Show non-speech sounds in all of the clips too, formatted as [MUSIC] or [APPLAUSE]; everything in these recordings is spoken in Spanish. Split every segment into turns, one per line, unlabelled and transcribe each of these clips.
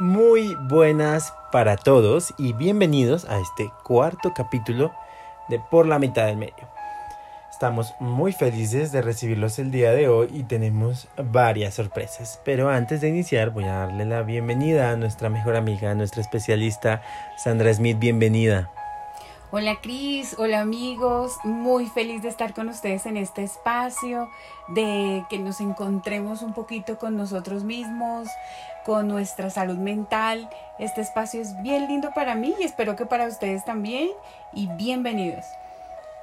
Muy buenas para todos y bienvenidos a este cuarto capítulo de Por la mitad del medio. Estamos muy felices de recibirlos el día de hoy y tenemos varias sorpresas. Pero antes de iniciar voy a darle la bienvenida a nuestra mejor amiga, nuestra especialista Sandra Smith. Bienvenida.
Hola Cris, hola amigos, muy feliz de estar con ustedes en este espacio, de que nos encontremos un poquito con nosotros mismos, con nuestra salud mental. Este espacio es bien lindo para mí y espero que para ustedes también y bienvenidos.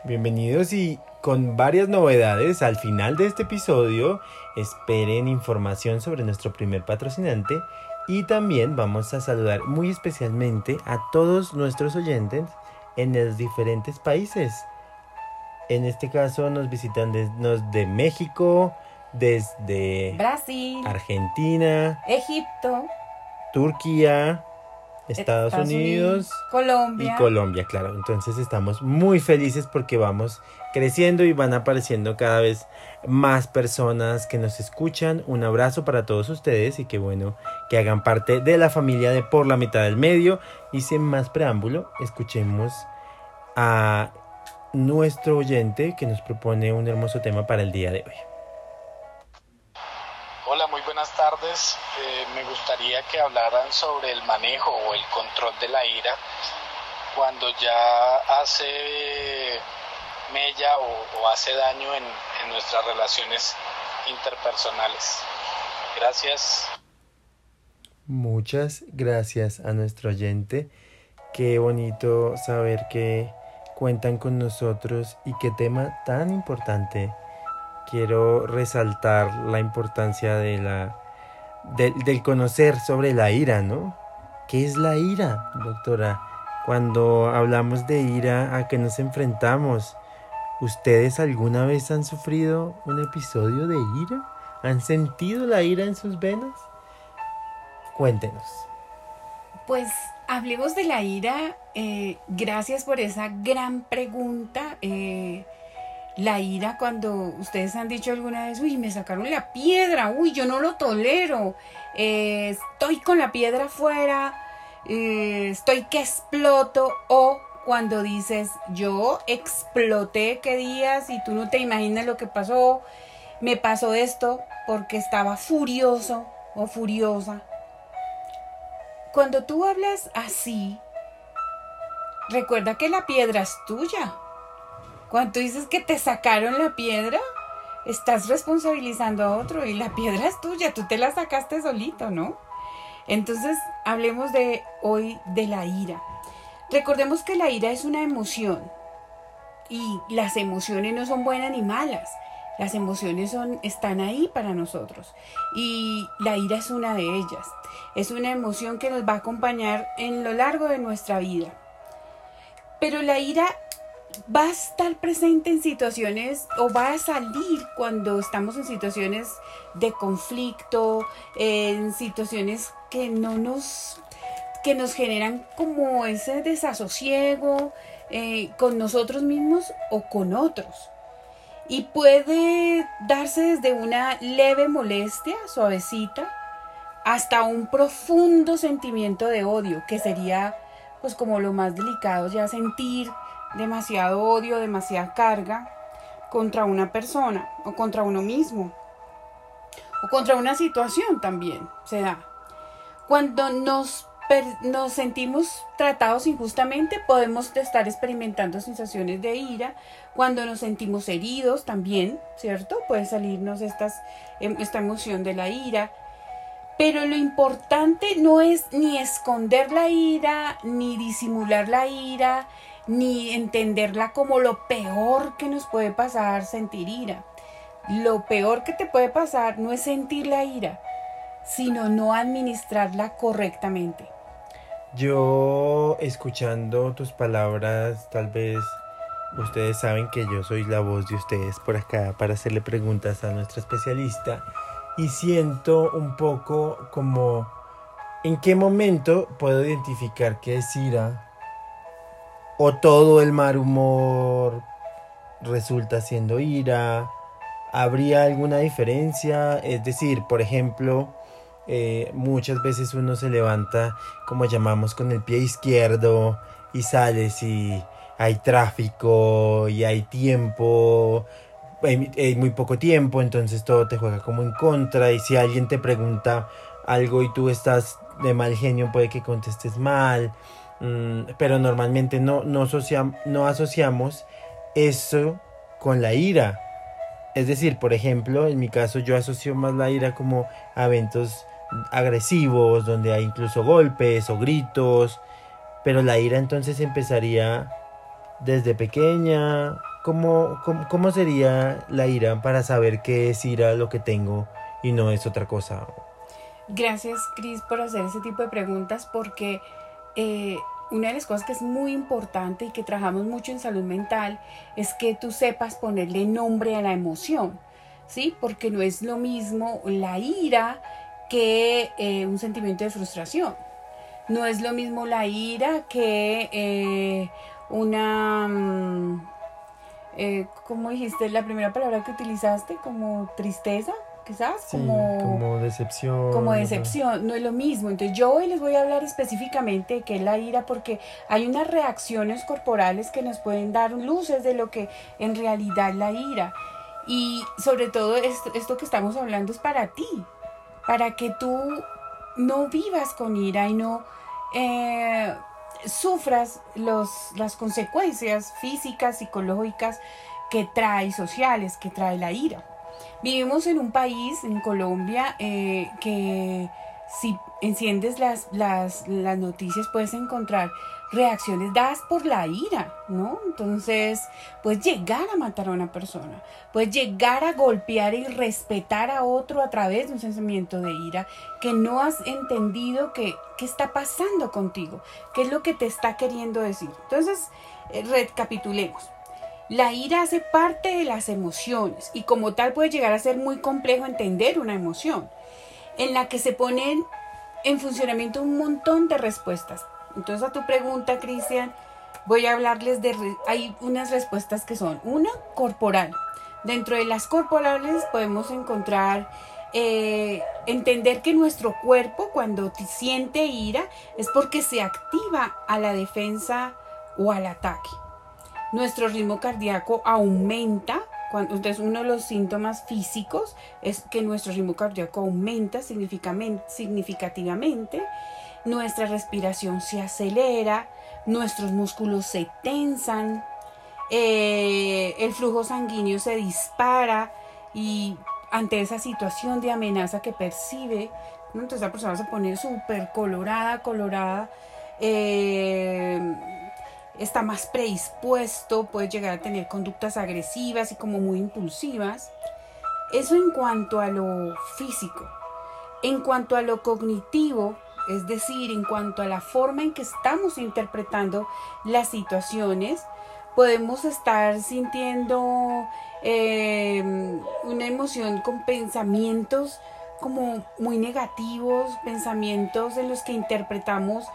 Bienvenidos y con varias novedades al final de este episodio. Esperen información sobre nuestro primer patrocinante y también vamos a saludar muy especialmente a todos nuestros oyentes en los diferentes países. En este caso nos visitan desde México, desde
Brasil,
Argentina,
Egipto,
Turquía, Estados, Unidos,
Colombia.
y Colombia, claro. Entonces estamos muy felices porque vamos creciendo y van apareciendo cada vez más personas que nos escuchan. Un abrazo para todos ustedes y qué bueno que hagan parte de la familia de Por la mitad del medio. Y sin más preámbulo, escuchemos a nuestro oyente que nos propone un hermoso tema para el día de hoy.
Buenas tardes. Eh, me gustaría que hablaran sobre el manejo o el control de la ira cuando ya hace mella o, hace daño en nuestras relaciones interpersonales. Gracias.
Muchas gracias a nuestro oyente. Qué bonito saber que cuentan con nosotros y qué tema tan importante. Quiero resaltar la importancia de la del conocer sobre la ira, ¿no? ¿Qué es la ira, doctora? Cuando hablamos de ira, ¿a qué nos enfrentamos? ¿Ustedes alguna vez han sufrido un episodio de ira? ¿Han sentido la ira en sus venas? Cuéntenos.
Pues hablemos de la ira. Eh, gracias por esa gran pregunta. Eh, la ira cuando ustedes han dicho alguna vez, uy, me sacaron la piedra, uy, yo no lo tolero, eh, estoy con la piedra afuera, estoy que exploto, o cuando dices, yo exploté qué días y tú no te imaginas lo que pasó, me pasó esto porque estaba furioso o furiosa. Cuando tú hablas así, recuerda que la piedra es tuya. Cuando tú dices que te sacaron la piedra, estás responsabilizando a otro y la piedra es tuya, tú te la sacaste solito, ¿no? Entonces, hablemos de hoy de la ira. Recordemos que la ira es una emoción y las emociones no son buenas ni malas. Las emociones son, están ahí para nosotros y la ira es una de ellas. Es una emoción que nos va a acompañar en lo largo de nuestra vida. Pero la ira va a estar presente en situaciones o va a salir cuando estamos en situaciones de conflicto, en situaciones que no nos que nos generan como ese desasosiego eh, con nosotros mismos o con otros. Y puede darse desde una leve molestia, suavecita, hasta un profundo sentimiento de odio, que sería pues como lo más delicado, ya sentir demasiado odio, demasiada carga contra una persona o contra uno mismo o contra una situación también se da. Cuando nos, nos sentimos tratados injustamente, podemos estar experimentando sensaciones de ira. Cuando nos sentimos heridos también, ¿cierto? Puede salirnos estas, em, esta emoción de la ira. Pero lo importante no es ni esconder la ira, ni disimular la ira, ni entenderla como lo peor que nos puede pasar sentir ira. Lo peor que te puede pasar no es sentir la ira, sino no administrarla correctamente.
Yo, escuchando tus palabras, tal vez ustedes saben que yo soy la voz de ustedes por acá para hacerle preguntas a nuestra especialista y siento un poco como en qué momento puedo identificar qué es ira o todo el mal humor resulta siendo ira. ¿Habría alguna diferencia? Es decir, por ejemplo, eh, muchas veces uno se levanta, como llamamos, con el pie izquierdo y sales y hay tráfico y hay tiempo, hay, muy poco tiempo, entonces todo te juega como en contra y si alguien te pregunta algo y tú estás de mal genio puede que contestes mal, pero normalmente no, no, asociamos eso con la ira. Es decir, por ejemplo, en mi caso yo asocio más la ira como a eventos agresivos, donde hay incluso golpes o gritos, pero la ira entonces empezaría desde pequeña. ¿Cómo, cómo, sería la ira para saber qué es ira lo que tengo y no es otra cosa?
Gracias, Cris, por hacer ese tipo de preguntas, porque eh, una de las cosas que es muy importante y que trabajamos mucho en salud mental es que tú sepas ponerle nombre a la emoción, ¿sí? Porque no es lo mismo la ira que eh, un sentimiento de frustración. No es lo mismo la ira que eh, una... Mm, eh, ¿Cómo dijiste la primera palabra que utilizaste? Como tristeza, quizás.
como, como decepción.
Como decepción, no es lo mismo. Entonces yo hoy les voy a hablar específicamente de qué es la ira porque hay unas reacciones corporales que nos pueden dar luces de lo que en realidad la ira. Y sobre todo esto, esto que estamos hablando es para ti, para que tú no vivas con ira y no eh, sufras los, las consecuencias físicas, psicológicas que trae, sociales, que trae la ira. Vivimos en un país, en Colombia, eh, que si enciendes las, las, las noticias puedes encontrar reacciones dadas por la ira, ¿no? Entonces, puedes llegar a matar a una persona, puedes llegar a golpear y respetar a otro a través de un sentimiento de ira que no has entendido que, qué está pasando contigo, qué es lo que te está queriendo decir. Entonces, eh, recapitulemos. La ira hace parte de las emociones y como tal puede llegar a ser muy complejo entender una emoción en la que se ponen en funcionamiento un montón de respuestas entonces a tu pregunta, Cristian, voy a hablarles de... Hay unas respuestas que son, una, corporal. Dentro de las corporales podemos encontrar, eh, entender que nuestro cuerpo cuando siente ira es porque se activa a la defensa o al ataque. Nuestro ritmo cardíaco aumenta. Cuando, entonces uno de los síntomas físicos es que nuestro ritmo cardíaco aumenta significativamente nuestra respiración se acelera, nuestros músculos se tensan, eh, el flujo sanguíneo se dispara y ante esa situación de amenaza que percibe, entonces la persona se pone súper colorada, colorada, eh, está más predispuesto, puede llegar a tener conductas agresivas y como muy impulsivas. Eso en cuanto a lo físico. En cuanto a lo cognitivo, es decir, en cuanto a la forma en que estamos interpretando las situaciones, podemos estar sintiendo em, una emoción con pensamientos como muy negativos, pensamientos en los que interpretamos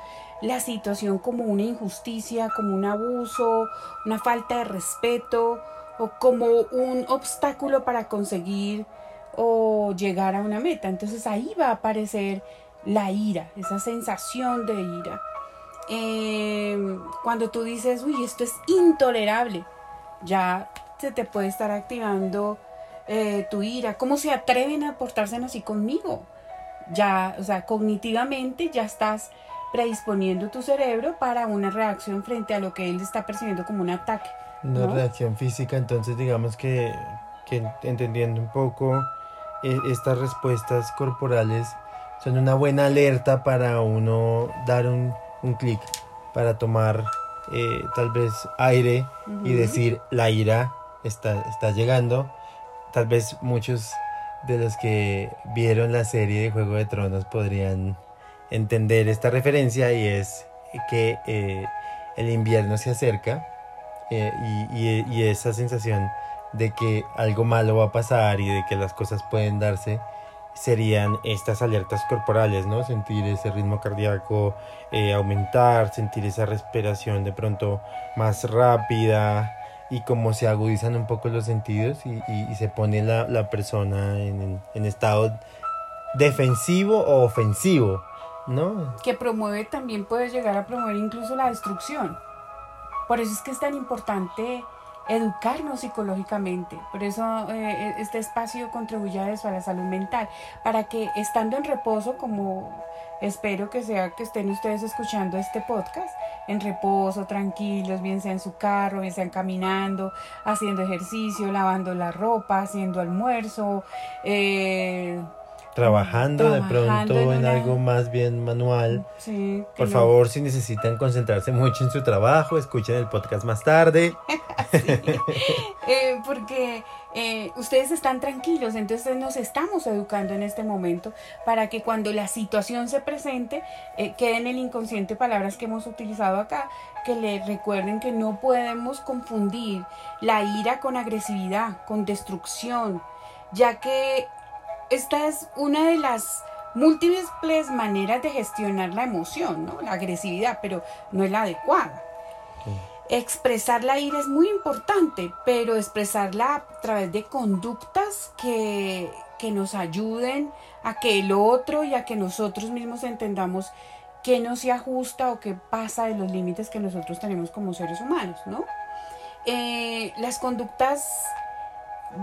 la situación como una injusticia, como un abuso, una falta de respeto o como un obstáculo para conseguir o llegar a una meta. Entonces ahí va a aparecer la ira, esa sensación de ira. Em, cuando tú dices, uy, esto es intolerable, ya se te puede estar activando eh, tu ira. ¿Cómo se atreven a portarse así conmigo? Ya, o sea, cognitivamente ya estás predisponiendo tu cerebro para una reacción frente a lo que él está percibiendo como un ataque.
Una reacción física, entonces digamos que, que entendiendo un poco eh, estas respuestas corporales, son una buena alerta para uno dar un, un clic, para tomar eh, tal vez aire y decir la ira está, está llegando. Tal vez muchos de los que vieron la serie de Juego de Tronos podrían entender esta referencia y es que eh, el invierno se acerca eh, y, y, esa sensación de que algo malo va a pasar y de que las cosas pueden darse serían estas alertas corporales, ¿no? Sentir ese ritmo cardíaco eh, aumentar, sentir esa respiración de pronto más rápida y como se agudizan un poco los sentidos y, se pone la, persona en, estado defensivo o ofensivo, ¿no?
Que promueve también puede llegar a promover incluso la destrucción. Por eso es que es tan importante educarnos psicológicamente. Por eso eh, este espacio contribuye a eso, a la salud mental, para que estando en reposo, como espero que sea que estén ustedes escuchando este podcast, en reposo, tranquilos, bien sea en su carro, bien sean caminando, haciendo ejercicio, lavando la ropa, haciendo almuerzo, eh,
trabajando, de pronto en, algo más bien manual.
Sí,
Por favor, si necesitan concentrarse mucho en su trabajo, escuchen el podcast más tarde. [LAUGHS]
Eh, porque eh, ustedes están tranquilos, entonces nos estamos educando en este momento para que cuando la situación se presente, eh, queden en el inconsciente palabras que hemos utilizado acá, que le recuerden que no podemos confundir la ira con agresividad, con destrucción, ya que esta es una de las múltiples maneras de gestionar la emoción, ¿no? La agresividad, pero no es la adecuada. Expresar la ira es muy importante, pero expresarla a través de conductas que, que nos ayuden a que el otro y a que nosotros mismos entendamos qué no se ajusta o qué pasa de los límites que nosotros tenemos como seres humanos, ¿no? Eh, las conductas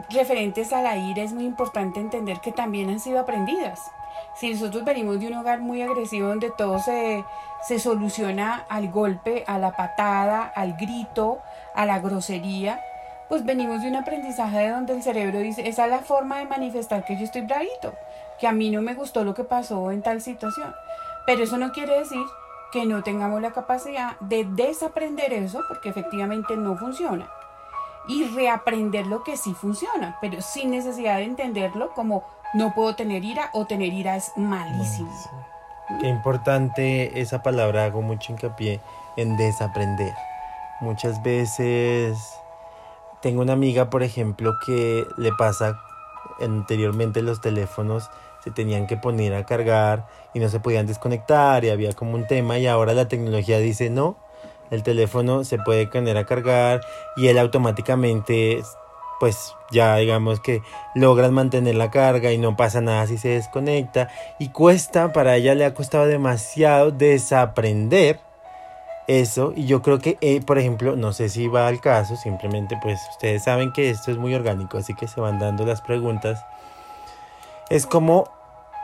referentes a la ira es muy importante entender que también han sido aprendidas. Si nosotros venimos de un hogar muy agresivo donde todo se, se soluciona al golpe, a la patada, al grito, a la grosería, pues venimos de un aprendizaje de donde el cerebro dice, esa es la forma de manifestar que yo estoy bravito, que a mí no me gustó lo que pasó en tal situación. Pero eso no quiere decir que no tengamos la capacidad de desaprender eso, porque efectivamente no funciona y reaprender lo que sí funciona, pero sin necesidad de entenderlo como no puedo tener ira o tener ira es malísimo.
Qué importante esa palabra, hago mucho hincapié en desaprender. Muchas veces tengo una amiga, por ejemplo, que le pasa anteriormente los teléfonos se tenían que poner a cargar y no se podían desconectar y había como un tema y ahora la tecnología dice no, el teléfono se puede poner a cargar y él automáticamente pues ya digamos que logran mantener la carga y no pasa nada si se desconecta. Y cuesta para ella le ha costado demasiado desaprender eso. Y yo creo que eh, por ejemplo no sé si va al caso simplemente pues ustedes saben que esto es muy orgánico así que se van dando las preguntas. Es como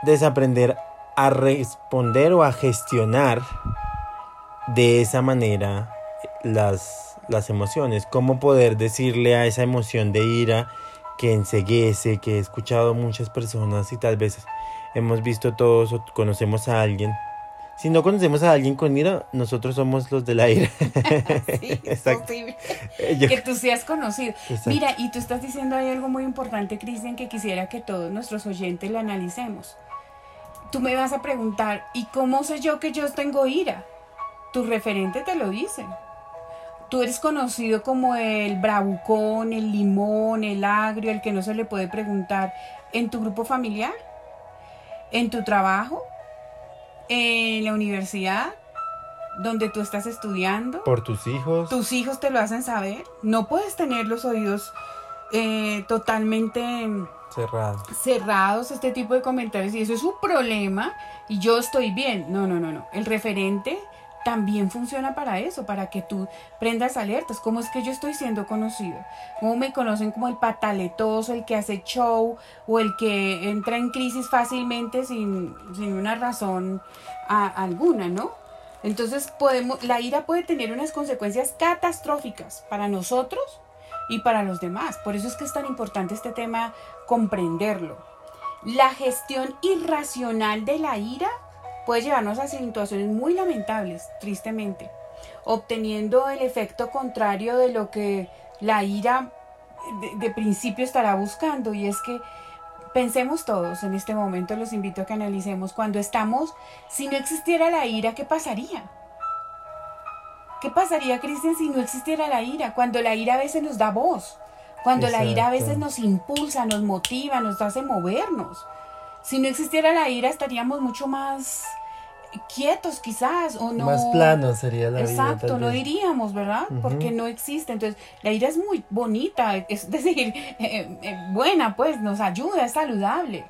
desaprender a responder o a gestionar de esa manera las, las emociones, cómo poder decirle a esa emoción de ira que enseguece, que he escuchado muchas personas y tal vez hemos visto todos o conocemos a alguien. Si no conocemos a alguien con ira, nosotros somos los de la ira. [LAUGHS]
sí, es [LAUGHS] posible. que tú seas conocido. Mira, y tú estás diciendo ahí algo muy importante, Cristian, que quisiera que todos nuestros oyentes lo analicemos. Tú me vas a preguntar, ¿y cómo sé yo que yo tengo ira? Tu referente te lo dice. Tú eres conocido como el bravucón, el limón, el agrio, el que no se le puede preguntar en tu grupo familiar, en tu trabajo, en la universidad, donde tú estás estudiando.
Por tus hijos.
Tus hijos te lo hacen saber. No puedes tener los oídos eh, totalmente
cerrados.
cerrados este tipo de comentarios y eso es un problema y yo estoy bien. No, no, no, no. El referente también funciona para eso, para que tú prendas alertas. ¿Cómo es que yo estoy siendo conocido? ¿Cómo me conocen como el pataletoso, el que hace show o el que entra en crisis fácilmente sin, una razón alguna, ¿no? Entonces podemos, la ira puede tener unas consecuencias catastróficas para nosotros y para los demás. Por eso es que es tan importante este tema comprenderlo. La gestión irracional de la ira puede llevarnos a situaciones muy lamentables, tristemente, obteniendo el efecto contrario de lo que la ira de, principio estará buscando, y es que pensemos todos en este momento, los invito a que analicemos, cuando estamos, si no existiera la ira, ¿qué pasaría? ¿Qué pasaría, Cristian, si no existiera la ira? Cuando la ira a veces nos da voz, cuando la ira a veces nos impulsa, nos motiva, nos hace movernos. Si no existiera la ira estaríamos mucho más quietos quizás o no.
Más plano sería la
exacto no diríamos verdad porque no existe. Entonces la ira es muy bonita es decir [LAUGHS] eh, eh, buena pues nos ayuda es saludable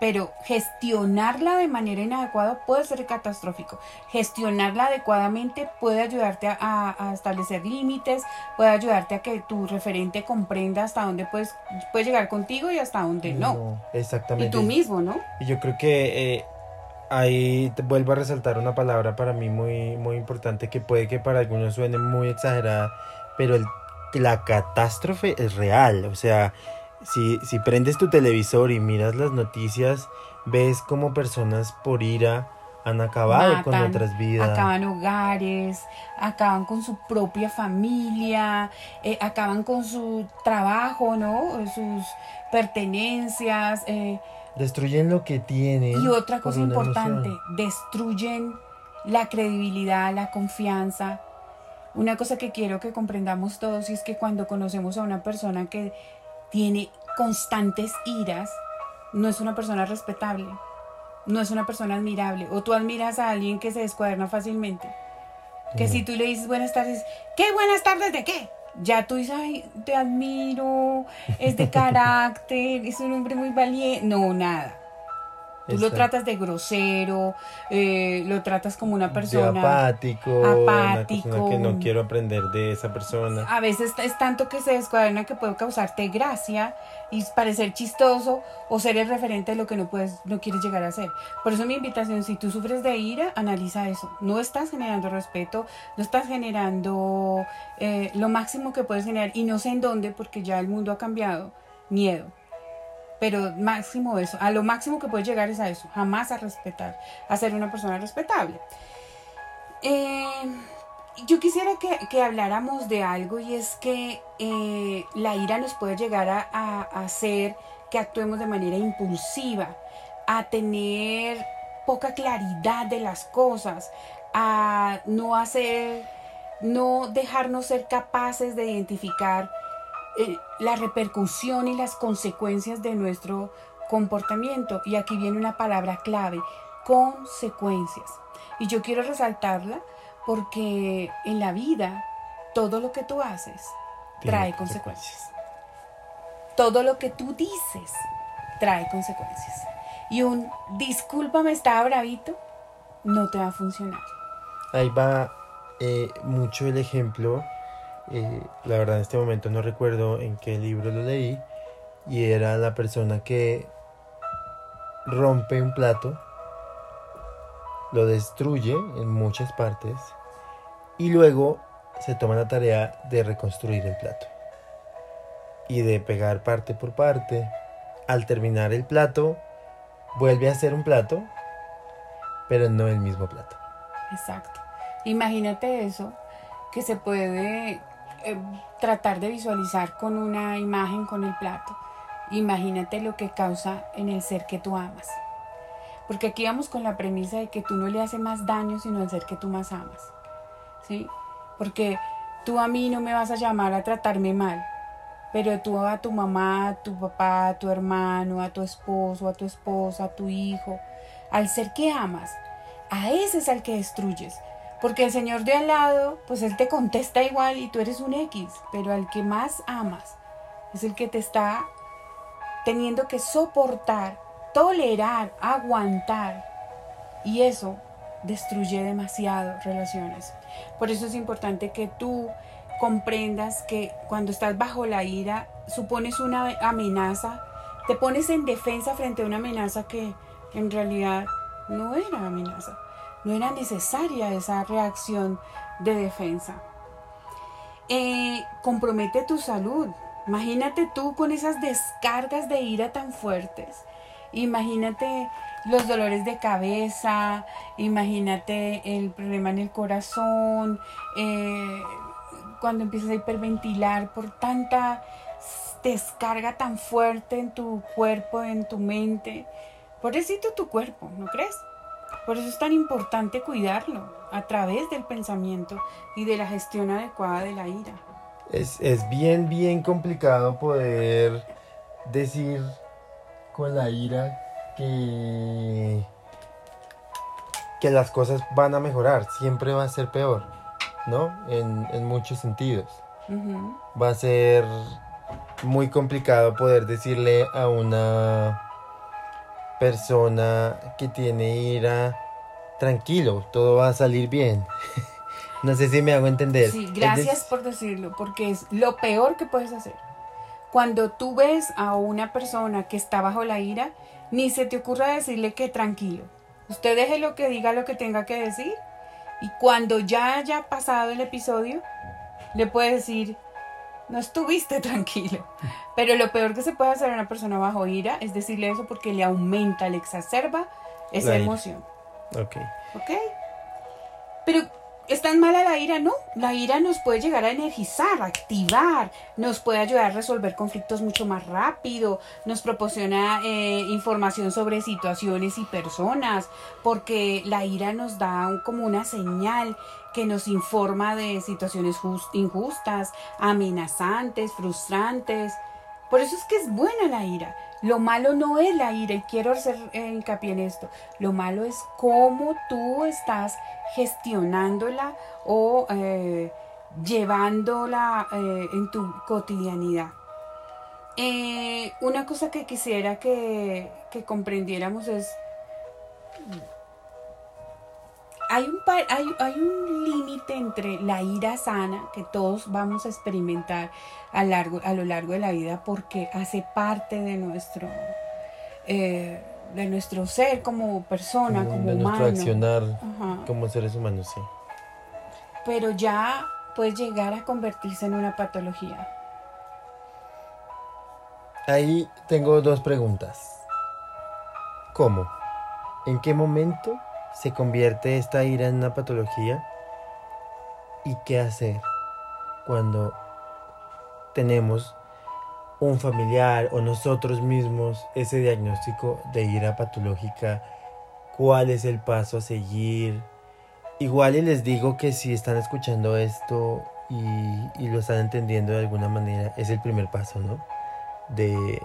pero gestionarla de manera inadecuada puede ser catastrófico. Gestionarla adecuadamente puede ayudarte a, establecer límites, puede ayudarte a que tu referente comprenda hasta dónde puedes, puede llegar contigo y hasta dónde no.
Exactamente.
Y tú mismo, ¿no?
Y yo creo que eh, ahí te vuelvo a resaltar una palabra para mí muy, muy importante que puede que para algunos suene muy exagerada, pero el, la catástrofe es real. O sea, si, si prendes tu televisor y miras las noticias, ves como personas por ira han acabado con otras vidas.
Acaban hogares, acaban con su propia familia, eh, acaban con su trabajo, ¿no? Sus pertenencias. Eh,
destruyen lo que tienen.
Y otra cosa importante, destruyen la credibilidad, la confianza. Una cosa que quiero que comprendamos todos es que cuando conocemos a una persona que tiene constantes iras, no es una persona respetable, no es una persona admirable. O tú admiras a alguien que se descuaderna fácilmente. Que si tú le dices buenas tardes, ¿qué buenas tardes de qué? Ya tú dices, ay, te admiro, es de [LAUGHS] carácter, es un hombre muy valiente. No, nada. Tú lo tratas de grosero, eh, lo tratas como una persona
apático, apático, que no quiero aprender de esa persona.
A veces es tanto que se descuaderna que puede causarte gracia y parecer chistoso o ser el referente de lo que no puedes, no quieres llegar a ser. Por eso mi invitación, si tú sufres de ira, analiza eso. No estás generando respeto, no estás generando eh, lo máximo que puedes generar y no sé en dónde porque ya el mundo ha cambiado. Miedo pero máximo eso, a lo máximo que puedes llegar es a eso, jamás a respetar, a ser una persona respetable. Eh, yo quisiera que, habláramos de algo y es que eh, la ira nos puede llegar a, hacer que actuemos de manera impulsiva, a tener poca claridad de las cosas, a no hacer, no dejarnos ser capaces de identificar eh, la repercusión y las consecuencias de nuestro comportamiento. Y aquí viene una palabra clave, consecuencias. Y yo quiero resaltarla porque en la vida todo lo que tú haces trae consecuencias. Todo lo que tú dices trae consecuencias. Y un discúlpame, estaba bravito, no te va a funcionar.
Ahí va eh, mucho el ejemplo la verdad en este momento no recuerdo en qué libro lo leí, y era la persona que rompe un plato, lo destruye en muchas partes y luego se toma la tarea de reconstruir el plato y de pegar parte por parte. Al terminar el plato, vuelve a ser un plato, pero no el mismo plato.
Exacto. Imagínate eso, que se puede eh, tratar de visualizar con una imagen con el plato. Imagínate lo que causa en el ser que tú amas. Porque aquí vamos con la premisa de que tú no le haces más daño sino al ser que tú más amas. ¿Sí? Porque tú a mí no me vas a llamar a tratarme mal, pero tú a tu mamá, a tu papá, a tu hermano, a tu esposo, a tu esposa, a tu hijo, al ser que amas, a ese es al que destruyes. Porque el Señor de al lado, pues Él te contesta igual y tú eres un X, pero al que más amas es el que te está teniendo que soportar, tolerar, aguantar. Y eso destruye demasiado relaciones. Por eso es importante que tú comprendas que cuando estás bajo la ira, supones una amenaza, te pones en defensa frente a una amenaza que en realidad no era amenaza no era necesaria esa reacción de defensa. Eh, compromete tu salud. Imagínate tú con esas descargas de ira tan fuertes. Imagínate los dolores de cabeza, imagínate el problema en el corazón, eh, cuando empiezas a hiperventilar por tanta descarga tan fuerte en tu cuerpo, en tu mente. Pobrecito tu cuerpo, ¿no crees? Por eso es tan importante cuidarlo a través del pensamiento y de la gestión adecuada de la ira.
Es, bien, bien complicado poder decir con la ira que, que las cosas van a mejorar, siempre va a ser peor, ¿no? En, muchos sentidos. Va a ser muy complicado poder decirle a una persona que tiene ira, tranquilo, todo va a salir bien. [LAUGHS] no sé si me hago entender.
Sí, gracias por decirlo, porque es lo peor que puedes hacer. Cuando tú ves a una persona que está bajo la ira, ni se te ocurra decirle que tranquilo. Usted deje lo que diga lo que tenga que decir y cuando ya haya pasado el episodio, le puede decir, no estuviste [LAUGHS] tranquilo. Pero lo peor que se puede hacer a una persona bajo ira es decirle eso porque le aumenta, le exacerba esa emoción.
Ok.
¿Ok? Pero ¿Es tan mala la ira? No, la ira nos puede llegar a energizar, a activar, nos puede ayudar a resolver conflictos mucho más rápido, nos proporciona eh, información sobre situaciones y personas, porque la ira nos da como una señal que nos informa de situaciones injustas, amenazantes, frustrantes. Por eso es que es buena la ira. Lo malo no es la ira, y quiero hacer hincapié en esto. Lo malo es cómo tú estás gestionándola o eh, llevándola eh, en tu cotidianidad. Eh, una cosa que quisiera que, que comprendiéramos es hay un, hay, hay un límite entre la ira sana que todos vamos a experimentar a, largo, a lo largo de la vida porque hace parte de nuestro, eh, de nuestro ser como persona, como, de
Nuestro accionar como seres humanos, sí.
Pero ya puede llegar a convertirse en una patología.
Ahí tengo dos preguntas. ¿Cómo? ¿En qué momento se convierte esta ira en una patología y qué hacer cuando tenemos un familiar o nosotros mismos ese diagnóstico de ira patológica, cuál es el paso a seguir. Igual y les digo que si están escuchando esto y, lo están entendiendo de alguna manera, es el primer paso, ¿no? De,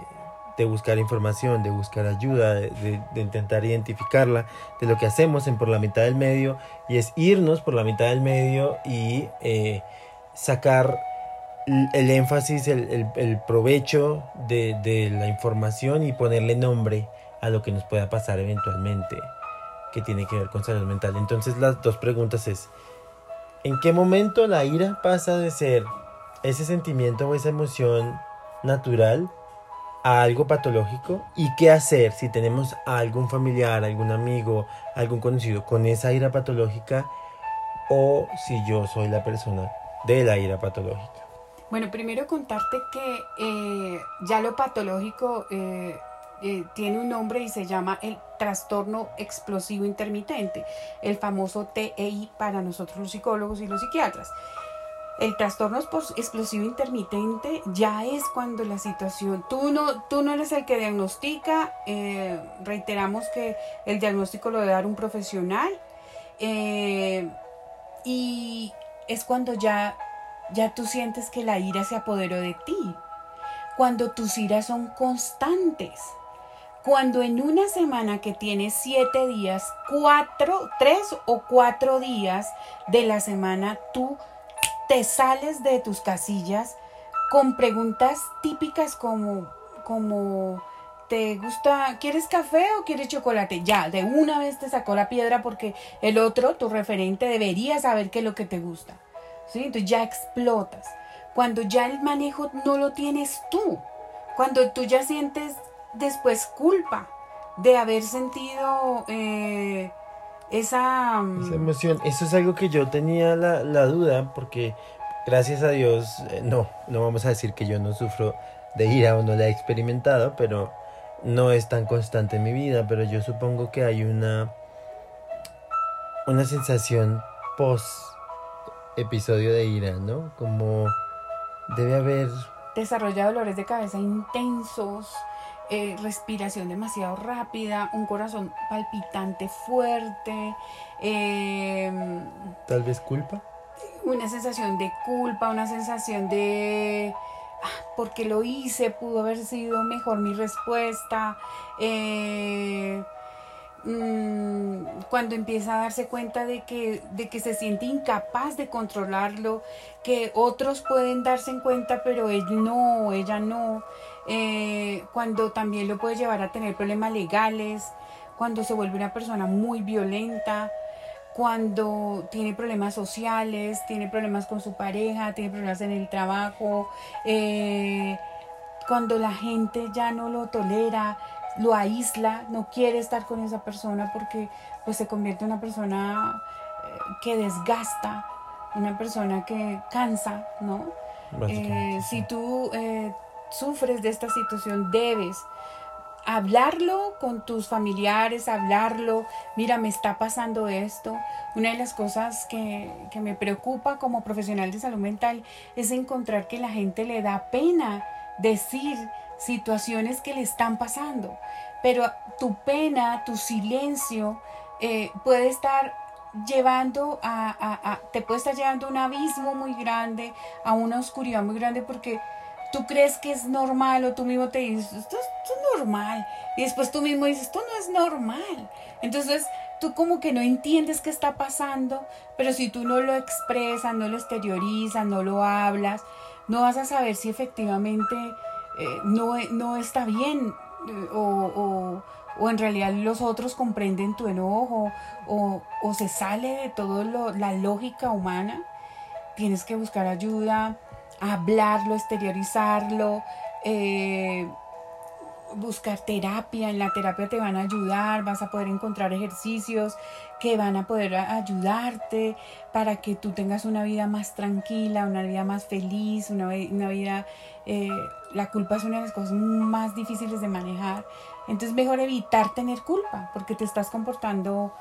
de buscar información, de buscar ayuda, de, intentar identificarla, de lo que hacemos en por la mitad del medio y es irnos por la mitad del medio y eh, sacar el énfasis, el, provecho de, de, la información y ponerle nombre a lo que nos pueda pasar eventualmente que tiene que ver con salud mental. Entonces las dos preguntas es, ¿en qué momento la ira pasa de ser ese sentimiento o esa emoción natural a algo patológico y qué hacer si tenemos a algún familiar, algún amigo, algún conocido con esa ira patológica o si yo soy la persona de la ira patológica.
Bueno, primero contarte que eh, ya lo patológico eh, eh, tiene un nombre y se llama el trastorno explosivo intermitente, el famoso TEI para nosotros los psicólogos y los psiquiatras. El trastorno explosivo intermitente ya es cuando la situación, tú no, tú no eres el que diagnostica, eh, reiteramos que el diagnóstico lo debe dar un profesional eh, y es cuando ya, ya tú sientes que la ira se apoderó de ti, cuando tus iras son constantes. Cuando en una semana que tienes siete días, cuatro, tres o cuatro días de la semana, tú te sales de tus casillas con preguntas típicas como, como, ¿te gusta, quieres café o quieres chocolate? Ya, de una vez te sacó la piedra porque el otro, tu referente, debería saber qué es lo que te gusta. ¿sí? Entonces ya explotas. Cuando ya el manejo no lo tienes tú. Cuando tú ya sientes después culpa de haber sentido eh, esa,
mm, esa, emoción. Eso es algo que yo tenía la, la duda porque gracias a Dios, eh, no, no vamos a decir que yo no sufro de ira o no la he experimentado, pero no es tan constante en mi vida, pero yo supongo que hay una una sensación post episodio de ira, ¿no? Como debe haber
desarrolla dolores de cabeza intensos, eh, respiración demasiado rápida, un corazón palpitante fuerte. Em,
Tal vez culpa.
Una sensación de culpa, una sensación de... Ah, porque lo hice, pudo haber sido mejor mi respuesta. Eh, mm, cuando empieza a darse cuenta de que, de que se siente incapaz de controlarlo, que otros pueden darse en cuenta, pero él no, ella no. Eh, cuando también lo puede llevar a tener problemas legales, cuando se vuelve una persona muy violenta, cuando tiene problemas sociales, tiene problemas con su pareja, tiene problemas en el trabajo, eh, cuando la gente ya no lo tolera, lo aísla, no quiere estar con esa persona porque pues se convierte en una persona eh, que desgasta, una persona que cansa, ¿no? Eh, si tú sufres de esta situación, debes hablarlo con tus familiares, hablarlo, mira, me está pasando esto. Una de las cosas que, que, me preocupa como profesional de salud mental es encontrar que la gente le da pena decir situaciones que le están pasando, pero tu pena, tu silencio eh, puede estar llevando a, a, te puede estar llevando a un abismo muy grande, a una oscuridad muy grande porque tú crees que es normal o tú mismo te dices, esto, es normal. Y después tú mismo dices, esto no es normal. Entonces tú como que no entiendes qué está pasando, pero si tú no lo expresas, no lo exteriorizas, no lo hablas, no vas a saber si efectivamente eh, no, no, está bien eh, o, o, en realidad los otros comprenden tu enojo o, o se sale de todo la lógica humana. Tienes que buscar ayuda hablarlo, exteriorizarlo, eh, buscar terapia. En la terapia te van a ayudar, vas a poder encontrar ejercicios que van a poder ayudarte para que tú tengas una vida más tranquila, una vida más feliz, una, vida... Eh, la culpa es una de las cosas más difíciles de manejar. Entonces mejor evitar tener culpa porque te estás comportando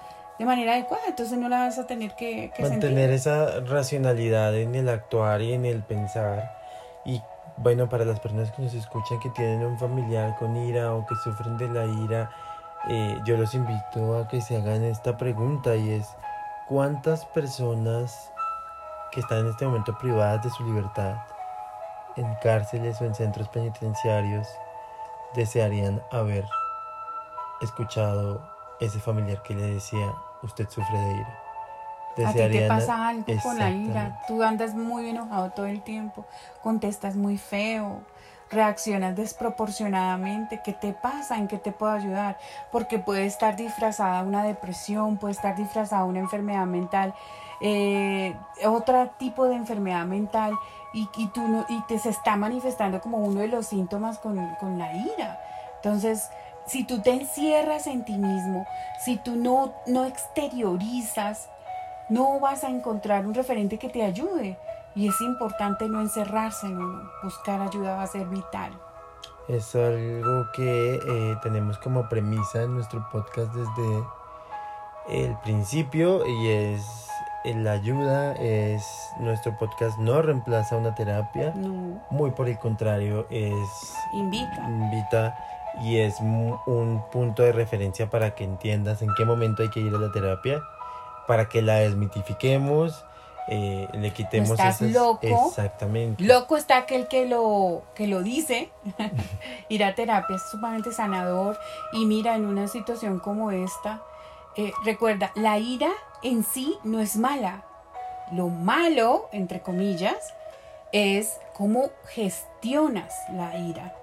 de manera adecuada, entonces no la vas a tener que,
mantener esa racionalidad en el actuar y en el pensar. Y bueno para las personas que nos escuchan que tienen un familiar con ira o que sufren de la ira eh, yo los invito a que se hagan esta pregunta y es cuántas personas que están en este momento privadas de su libertad en cárceles o en centros penitenciarios desearían haber escuchado ese familiar que le decía, usted sufre de ira.
A ti te pasa algo con la ira, tú andas muy enojado todo el tiempo, contestas muy feo, reaccionas desproporcionadamente, ¿qué te pasa? ¿En qué te puedo ayudar? Porque puede estar disfrazada una depresión, puede estar disfrazada una enfermedad mental, eh, otro tipo de enfermedad mental y, y, tú no, y te se está manifestando como uno de los síntomas con, con la ira. Entonces, si tú te encierras en ti mismo, si tú no, no exteriorizas, no vas a encontrar un referente que te ayude. Y es importante no encerrarse en buscar ayuda va a ser vital.
Es algo que eh, tenemos como premisa en nuestro podcast desde el principio y es la ayuda es nuestro podcast no reemplaza una terapia
no.
muy por el contrario es
invita
invita y es un punto de referencia para que entiendas en qué momento hay que ir a la terapia, para que la desmitifiquemos, eh, le quitemos
estás loco.
Exactamente.
Loco está aquel que lo, que lo dice. [LAUGHS] ir a terapia es sumamente sanador. Y mira, en una situación como esta, eh, recuerda, la ira en sí no es mala. Lo malo, entre comillas, es cómo gestionas la ira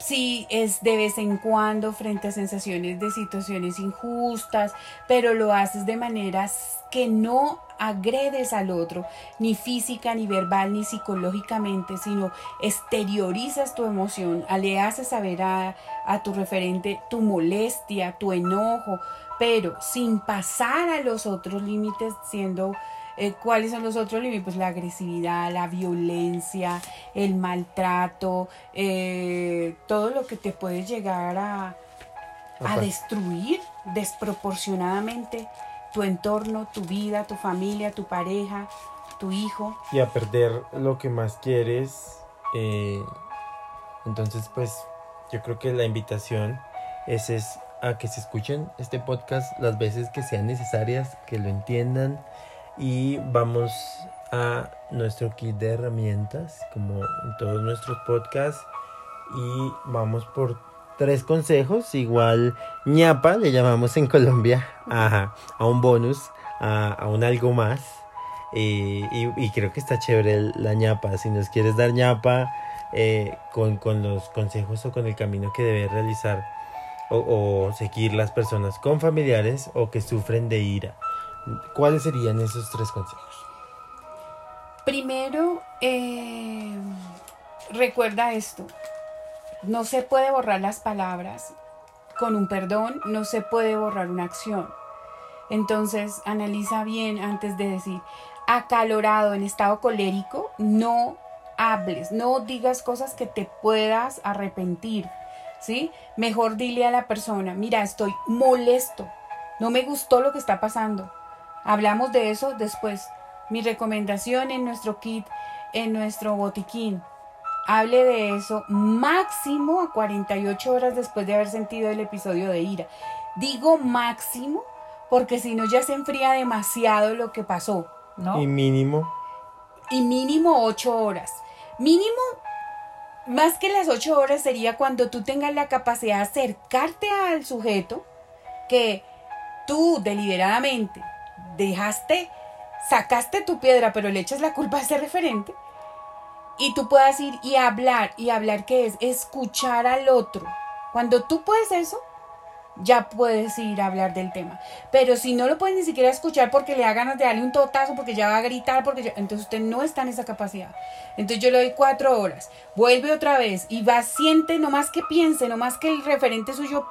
si es de vez en cuando frente a sensaciones de situaciones injustas, pero lo haces de maneras que no agredes al otro, ni física, ni verbal, ni psicológicamente, sino exteriorizas tu emoción, le haces saber a, a tu referente tu molestia, tu enojo, pero sin pasar a los otros límites siendo eh, ¿Cuáles son los otros límites? Pues la agresividad, la violencia, el maltrato, eh, todo lo que te puede llegar a, a destruir desproporcionadamente tu entorno, tu vida, tu familia, tu pareja, tu hijo.
Y a perder lo que más quieres. Eh, entonces, pues yo creo que la invitación es, es a que se escuchen este podcast las veces que sean necesarias, que lo entiendan y vamos a nuestro kit de herramientas como en todos nuestros podcasts. Y vamos por tres consejos. Igual ñapa le llamamos en Colombia a, a un bonus a, un algo más. Y, y, creo que está chévere la ñapa. Si nos quieres dar ñapa eh, con, con, los consejos o con el camino que debe realizar o, o, seguir las personas con familiares o que sufren de ira. ¿Cuáles serían esos tres consejos?
Primero, eh, recuerda esto, no se puede borrar las palabras con un perdón, no se puede borrar una acción. Entonces, analiza bien antes de decir, acalorado, en estado colérico, no hables, no digas cosas que te puedas arrepentir, ¿sí? Mejor dile a la persona, mira, estoy molesto, no me gustó lo que está pasando. Hablamos de eso después. Mi recomendación en nuestro kit, en nuestro botiquín, hable de eso máximo a 48 horas después de haber sentido el episodio de ira. Digo máximo porque si no ya se enfría demasiado lo que pasó, ¿no?
Y mínimo.
Y mínimo 8 horas. Mínimo, más que las 8 horas sería cuando tú tengas la capacidad de acercarte al sujeto que tú deliberadamente dejaste, sacaste tu piedra, pero le echas la culpa a ese referente y tú puedas ir y hablar, y hablar qué es, escuchar al otro. Cuando tú puedes eso, ya puedes ir a hablar del tema. Pero si no lo puedes ni siquiera escuchar porque le da ganas de darle un totazo, porque ya va a gritar, porque entonces usted no está en esa capacidad. Entonces yo le doy cuatro horas, vuelve otra vez y va, siente, no más que piense, no más que el referente suyo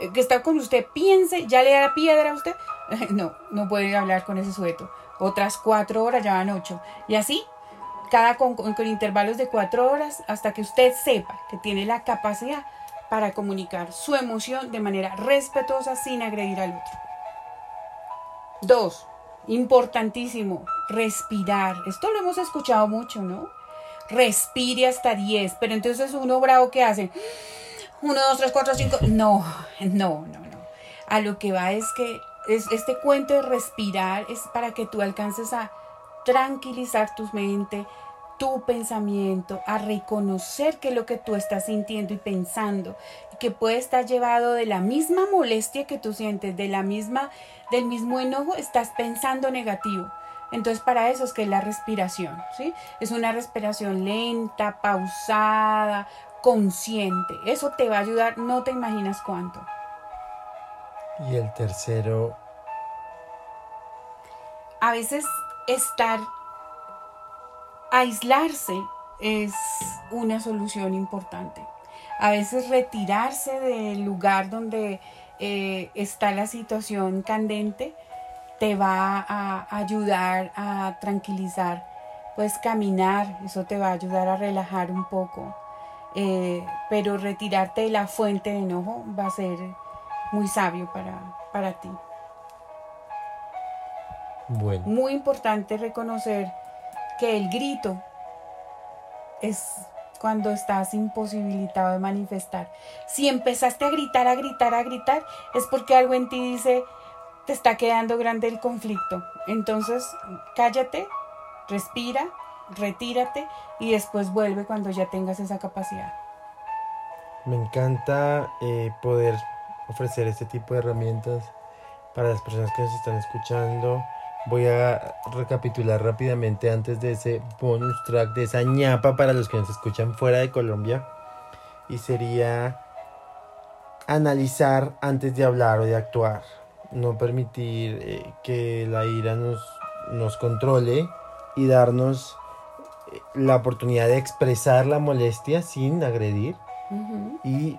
eh, que está con usted piense, ya le da piedra a usted. [LAUGHS] No, no puede hablar con ese sujeto. Otras cuatro horas ya van ocho. Y así cada con, intervalos de cuatro horas hasta que usted sepa que tiene la capacidad para comunicar su emoción de manera respetuosa sin agredir al otro. Dos, importantísimo, respirar. Esto lo hemos escuchado mucho, ¿no? Respire hasta 10, pero entonces uno bravo que hace 1, 2, 3, 4, 5. No, no, no, no. A lo que va es que es, este cuento de respirar es para que tú alcances a tranquilizar tu mente, tu pensamiento, a reconocer que lo que tú estás sintiendo y pensando, que puede estar llevado de la misma molestia que tú sientes, de la misma, del mismo enojo, estás pensando negativo. Entonces para eso es que es la respiración, ¿sí? Es una respiración lenta, pausada, consciente. Eso te va a ayudar, no te imaginas cuánto.
Y el tercero.
A veces estar, aislarse es una solución importante. A veces retirarse del lugar donde eh, está la situación candente te va a ayudar a tranquilizar. Puedes caminar, eso te va a ayudar a relajar un poco. Eh, pero retirarte de la fuente de enojo va a ser muy sabio para, para ti. Muy importante reconocer que el grito es cuando estás imposibilitado de manifestar. Si empezaste a gritar, a gritar, a gritar, es porque algo en ti dice, te está quedando grande el conflicto. Entonces, cállate, respira, retírate y después vuelve cuando ya tengas esa capacidad.
Me encanta eh, poder ofrecer este tipo de herramientas para las personas que nos están escuchando Voy a recapitular rápidamente antes de ese bonus track, de esa ñapa para los que nos escuchan fuera de Colombia. Y sería analizar antes de hablar o de actuar. No permitir eh, que la ira nos, nos controle y darnos eh, la oportunidad de expresar la molestia sin agredir. Y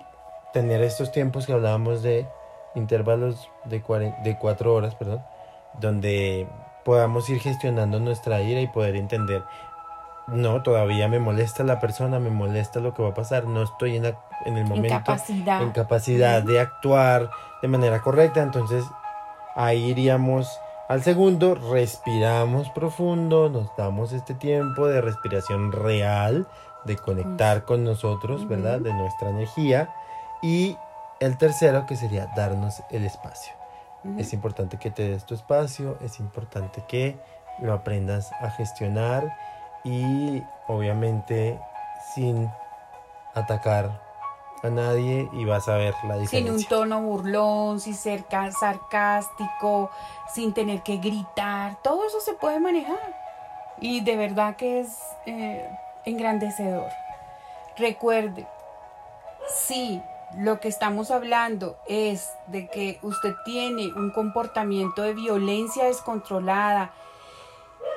tener estos tiempos que hablábamos de intervalos de, de cuatro horas, perdón donde podamos ir gestionando nuestra ira y poder entender, no, todavía me molesta la persona, me molesta lo que va a pasar, no estoy en, en el momento en capacidad de actuar de manera correcta, entonces ahí iríamos al segundo, respiramos profundo, nos damos este tiempo de respiración real, de conectar con nosotros, ¿verdad? De nuestra energía. Y el tercero que sería darnos el espacio. Es importante que te des tu espacio, es importante que lo aprendas a gestionar y obviamente sin atacar a nadie y vas a ver la diferencia.
Sin un tono burlón, sin ser sarcástico, sin tener que gritar, todo eso se puede manejar y de verdad que es eh, engrandecedor. Recuerde, si lo que estamos hablando es de que usted tiene un comportamiento de violencia descontrolada,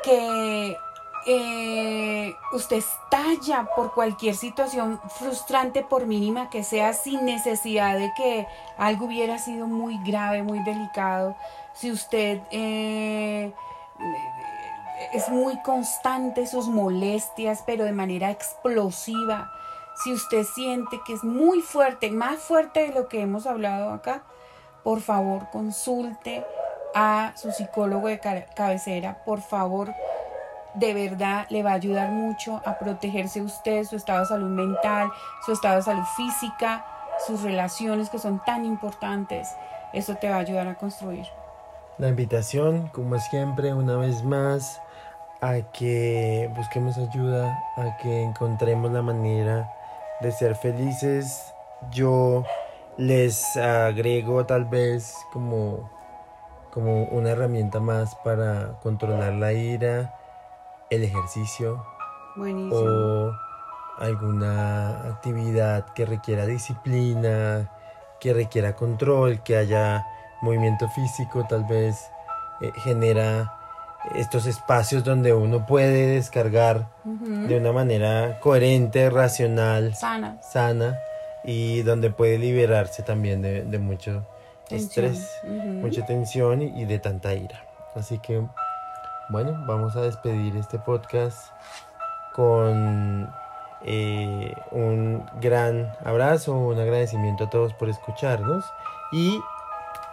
que eh, usted estalla por cualquier situación frustrante, por mínima que sea, sin necesidad de que algo hubiera sido muy grave, muy delicado, si usted eh, es muy constante sus molestias, pero de manera explosiva, si usted siente que es muy fuerte, más fuerte de lo que hemos hablado acá, por favor consulte a su psicólogo de cabecera, por favor, de verdad le va a ayudar mucho a protegerse usted, su estado de salud mental, su estado de salud física, sus relaciones que son tan importantes. Eso te va a ayudar a construir.
La invitación, como siempre, una vez más, a que busquemos ayuda, a que encontremos la manera de ser felices. Yo les agrego tal vez como, como una herramienta más para controlar la ira, el ejercicio o alguna actividad que requiera disciplina, que requiera control, que haya movimiento físico, tal vez eh, genera estos espacios donde uno puede descargar de una manera coherente, racional,
sana,
sana y donde puede liberarse también de, mucho estrés, mucha tensión y, de tanta ira. Así que, bueno, vamos a despedir este podcast con eh, un gran abrazo, un agradecimiento a todos por escucharnos y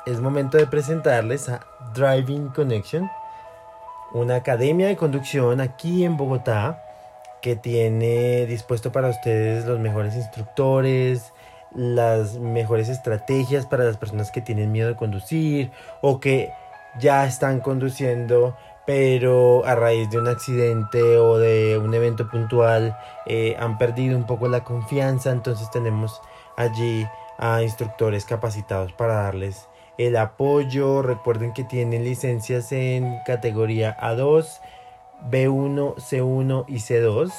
es momento de presentarles a Driving Connection una academia de conducción aquí en Bogotá que tiene dispuesto para ustedes los mejores instructores, las mejores estrategias para las personas que tienen miedo de conducir o que ya están conduciendo pero a raíz de un accidente o de un evento puntual eh, han perdido un poco la confianza. Entonces tenemos allí a instructores capacitados para darles el apoyo. Recuerden que tienen licencias en categoría A2, B1, C1 y C2.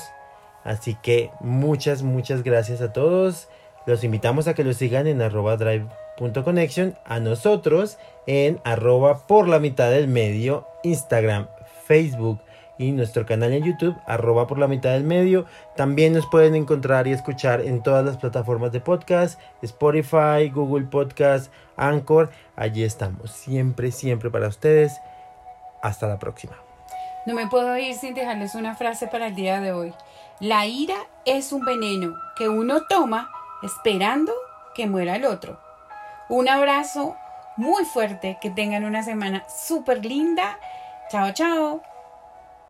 Así que muchas, muchas gracias a todos. Los invitamos a que los sigan en arroba drive.connection. A nosotros en arroba por la mitad del medio, Instagram, Facebook y nuestro canal en YouTube, arroba por la mitad del medio. También nos pueden encontrar y escuchar en todas las plataformas de podcast, Spotify, Google Podcast, Anchor. Allí estamos, siempre, siempre para ustedes. Hasta la próxima.
No me puedo ir sin dejarles una frase para el día de hoy. La ira es un veneno que uno toma esperando que muera el otro. Un abrazo muy fuerte, que tengan una semana súper linda. Chao, chao.